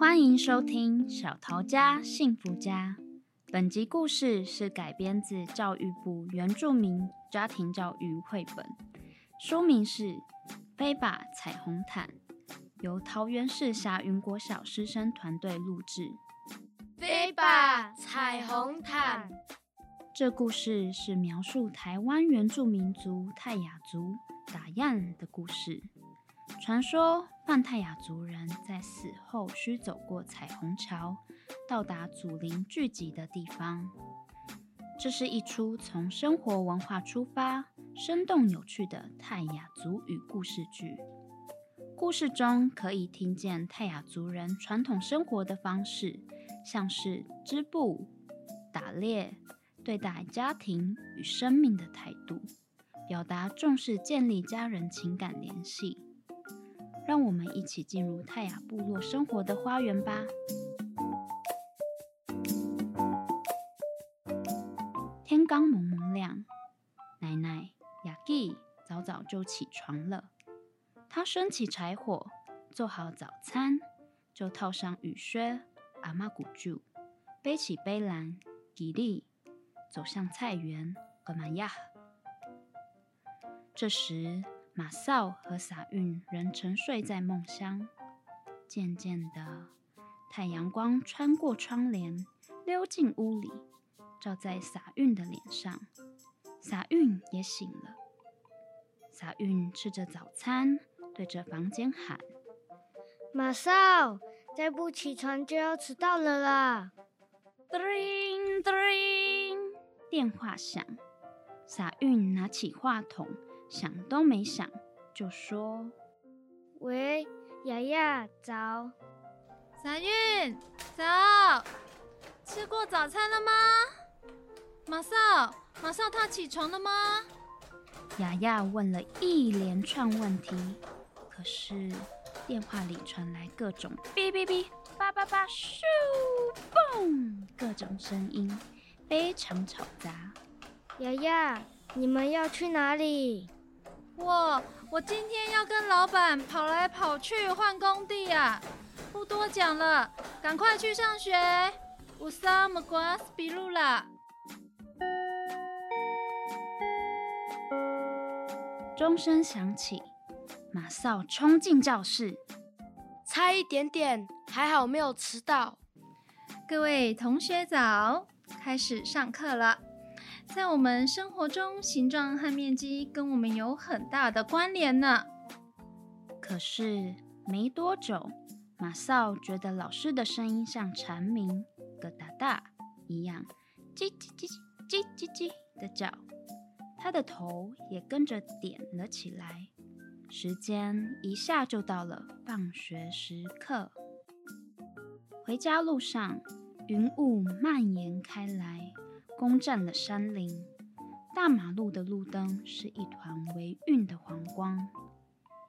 欢迎收听小桃家幸福家。本集故事是改编自教育部原住民家庭教育绘本，书名是《飞吧彩虹毯》，由桃园市霞云国小师生团队录制。飞吧彩虹毯。这故事是描述台湾原住民族泰雅族打样的故事。传说，泛泰雅族人在死后需走过彩虹桥，到达祖灵聚集的地方。这是一出从生活文化出发、生动有趣的泰雅族语故事剧。故事中可以听见泰雅族人传统生活的方式，像是织布、打猎、对待家庭与生命的态度，表达重视建立家人情感联系。让我们一起进入泰雅部落生活的花园吧。天刚蒙蒙亮，奶奶雅吉早早就起床了。她升起柴火，做好早餐，就套上雨靴、阿妈古柱，背起背篮，吉利走向菜园。干嘛呀？这时。马少和撒韵仍沉睡在梦乡。渐渐的，太阳光穿过窗帘，溜进屋里，照在撒韵的脸上。撒韵也醒了。撒韵吃着早餐，对着房间喊：“马少，再不起床就要迟到了啦！”叮叮，电话响。撒韵拿起话筒。想都没想，就说：“喂，雅雅，早。三韵，早。吃过早餐了吗？马上，马上，他起床了吗？”雅雅问了一连串问题，可是电话里传来各种哔哔哔、叭叭叭、咻、嘣，各种声音，非常吵杂。雅雅，你们要去哪里？我我今天要跟老板跑来跑去换工地呀，不多讲了，赶快去上学。乌萨姆瓜斯比鲁啦！钟声响起，马少冲进教室，差一点点，还好没有迟到。各位同学早，开始上课了。在我们生活中，形状和面积跟我们有很大的关联呢。可是没多久，马少觉得老师的声音像蝉鸣“咯哒哒”一样，叽叽叽叽叽叽的叫，他的头也跟着点了起来。时间一下就到了放学时刻。回家路上，云雾蔓延开来。攻占了山林，大马路的路灯是一团微晕的黄光。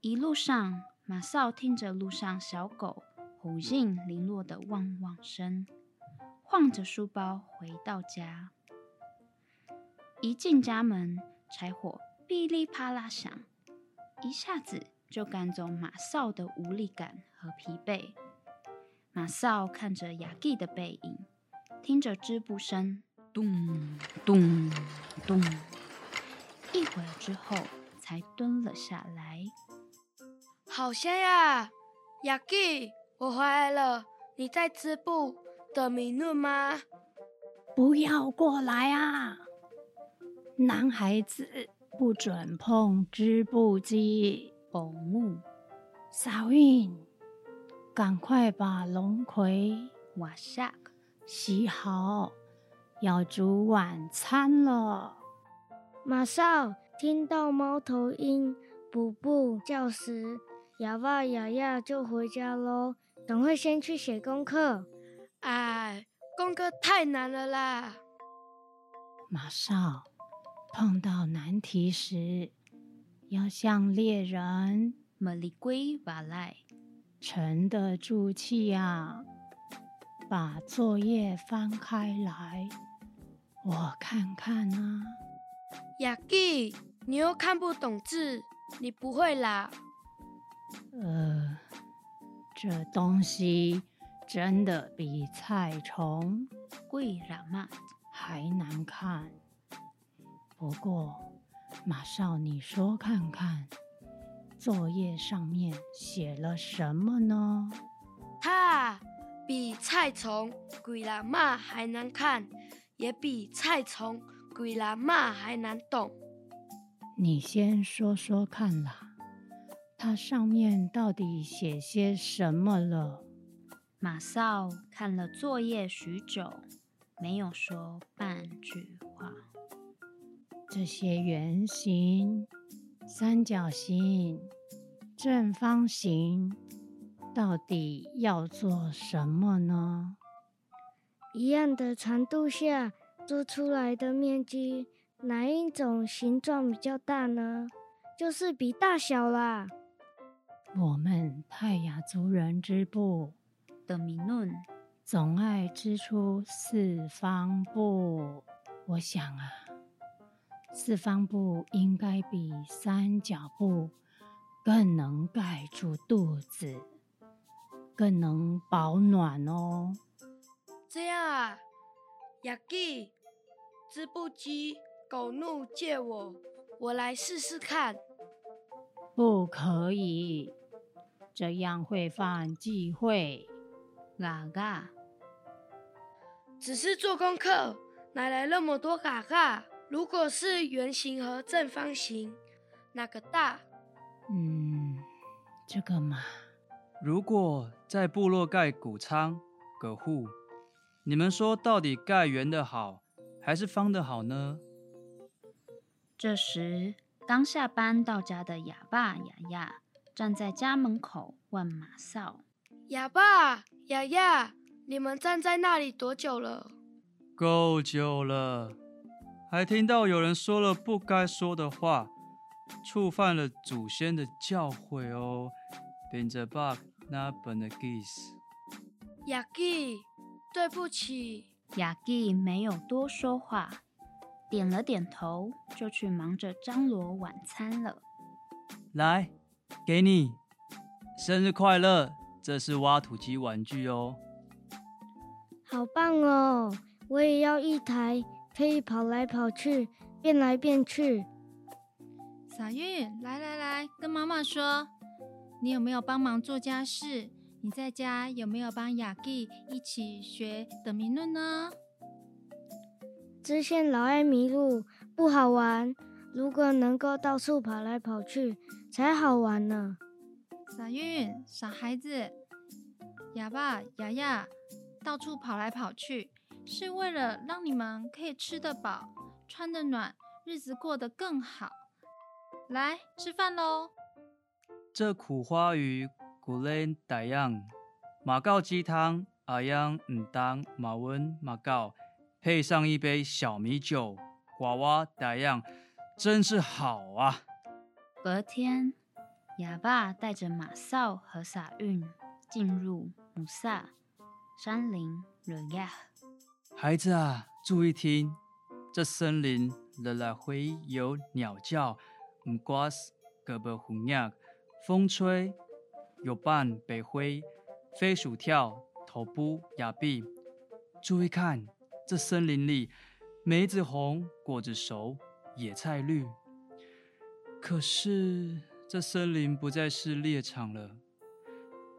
一路上，马少听着路上小狗虎印零落的汪汪声，晃着书包回到家。一进家门，柴火噼里啪啦响，一下子就赶走马扫的无力感和疲惫。马少看着雅蒂的背影，听着织布声。咚咚咚！一会儿之后，才蹲了下来。好香呀，雅吉，我回来了。你在织布的米论吗？不要过来啊！男孩子不准碰织布机。保木，撒韵，赶快把龙葵瓦下洗好。要煮晚餐了。马上听到猫头鹰补布叫时，哑巴雅雅就回家喽。赶快先去写功课。哎，功课太难了啦。马少碰到难题时，要像猎人马里龟瓦赖，沉得住气啊。把作业翻开来。我看看啊，雅弟，你又看不懂字，你不会啦。呃，这东西真的比菜虫贵喇嘛还难看。不过，马少，你说看看，作业上面写了什么呢？它比菜虫贵喇嘛还难看，也比菜虫鬼喇嘛还难懂。你先说说看啦，它上面到底写些什么了？马少看了作业许久，没有说半句话。这些圆形、三角形、正方形，到底要做什么呢？一样的长度下做出来的面积，哪一种形状比较大呢？就是比大小啦。我们泰雅族人织布。的米论总爱织出四方布，我想啊，四方布应该比三角布更能盖住肚子，更能保暖哦。这样啊，雅基，织布机狗怒借我，我来试试看。不可以，这样会犯忌讳。嘎嘎，只是做功课，哪来那么多嘎嘎？如果是圆形和正方形，哪个大？嗯，这个嘛。如果在部落盖谷仓、葛户，你们说到底盖圆的好，还是方的好呢？这时，刚下班到家的哑爸、哑亚站在家门口问马少：“哑爸。”亚亚，你们站在那里多久了？够久了，还听到有人说了不该说的话，触犯了祖先的教诲哦。并着把那本的 geese。亚基，对不起。雅蒂没有多说话，点了点头，就去忙着张罗晚餐了。来，给你，生日快乐。这是挖土机玩具哦，好棒哦！我也要一台，可以跑来跑去，变来变去。小韵，来来来，跟妈妈说，你有没有帮忙做家事？你在家有没有帮亚基一起学的谜论呢？织线老爱迷路，不好玩。如果能够到处跑来跑去，才好玩呢。傻运，傻孩子，哑巴、哑亚到处跑来跑去，是为了让你们可以吃得饱、穿得暖，日子过得更好。来吃饭喽！这苦花鱼古雷歹样，马告鸡汤阿央唔当马温马告，配上一杯小米酒，娃娃大样，真是好啊！隔天。哑爸带着马少和撒韵进入姆萨山林惹亚。孩子啊，注意听，这森林惹来回有鸟叫，唔瓜斯胳膊虎亚，风吹有伴北灰，飞鼠跳头部亚壁。注意看，这森林里梅子红，果子熟，野菜绿。可是。这森林不再是猎场了，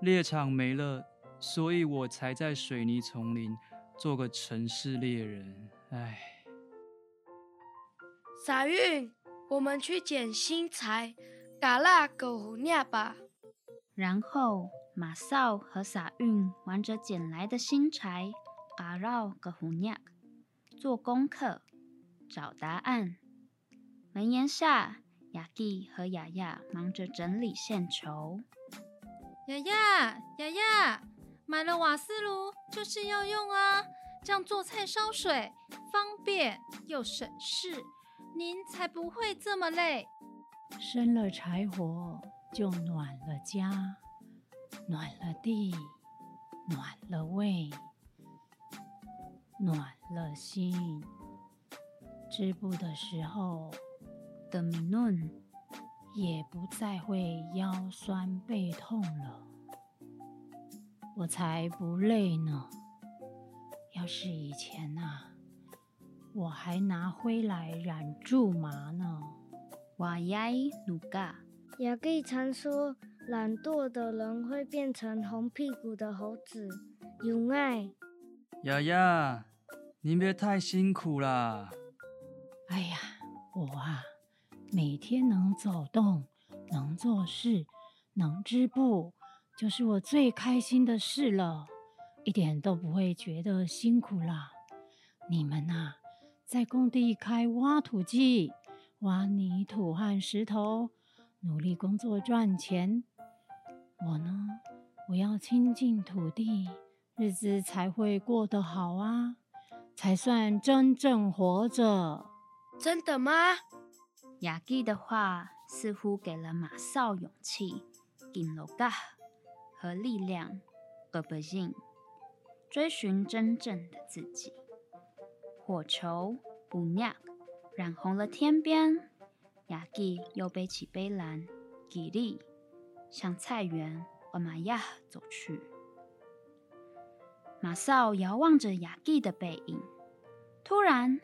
猎场没了，所以我才在水泥丛林做个城市猎人。唉，撒韵，我们去捡新柴，嘎啦狗胡鸟吧。然后马少和撒运玩着捡来的新柴，嘎绕个胡鸟，做功课，找答案。门檐下。雅蒂和雅雅忙着整理线球。雅雅，雅雅，买了瓦斯炉就是要用啊，这样做菜烧水方便又省事。您才不会这么累。生了柴火就暖了家，暖了地，暖了胃，暖了心。织布的时候。的米论也不再会腰酸背痛了。我才不累呢。要是以前啊，我还拿灰来染苎麻呢。哇呀，努嘎！也可以常说，懒惰的人会变成红屁股的猴子。有爱。雅雅，您别太辛苦啦。哎呀，我啊，每天能走动，能做事，能织布，就是我最开心的事了。一点都不会觉得辛苦啦。你们呐、啊，在工地开挖土机，挖泥土和石头，努力工作赚钱。我呢，我要亲近土地，日子才会过得好啊，才算真正活着。真的吗？雅基的话似乎给了马少勇气、金罗嘎和力量，而不信。追寻真正的自己。火球不亮，染红了天边。雅基又背起背篮，给力向菜园瓦玛亚走去。马绍遥望着雅蒂的背影，突然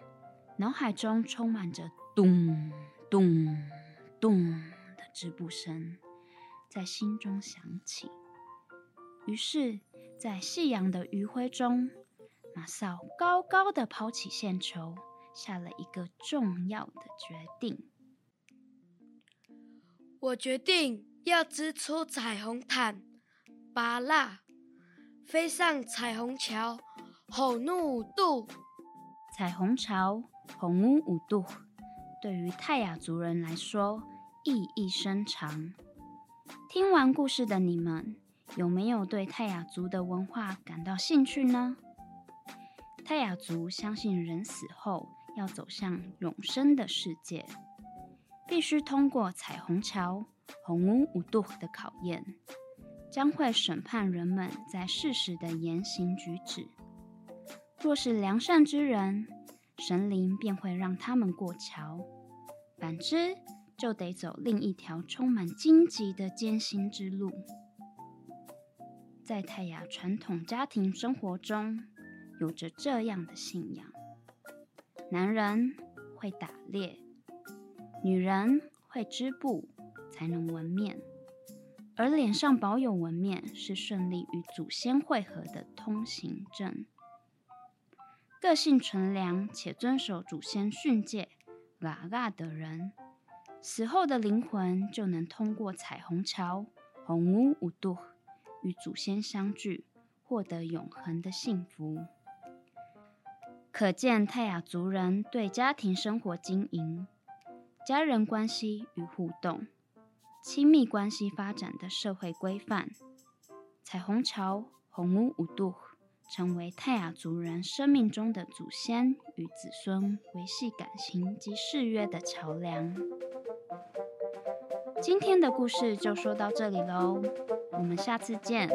脑海中充满着咚咚咚的织布声，在心中响起。于是。在夕阳的余晖中，马绍高高的抛起线球，下了一个重要的决定。我决定要织出彩虹毯，巴拉飞上彩虹桥，吼怒五度。彩虹桥，红屋五度，对于泰雅族人来说意义深长。听完故事的你们。有没有对泰雅族的文化感到兴趣呢？泰雅族相信人死后要走向永生的世界，必须通过彩虹桥红屋五度的考验，将会审判人们在世时的言行举止。若是良善之人，神灵便会让他们过桥；反之，就得走另一条充满荆棘的艰辛之路。在泰雅传统家庭生活中，有着这样的信仰：男人会打猎，女人会织布，才能纹面，而脸上保有纹面是顺利与祖先会合的通行证。个性纯良且遵守祖先训诫“嘎嘎”的人，死后的灵魂就能通过彩虹桥（红屋五度）。与祖先相聚，获得永恒的幸福。可见泰雅族人对家庭生活经营、家人关系与互动、亲密关系发展的社会规范。彩虹桥红屋五度成为泰雅族人生命中的祖先与子孙维系感情及誓约的桥梁。今天的故事就说到这里喽。我们下次见。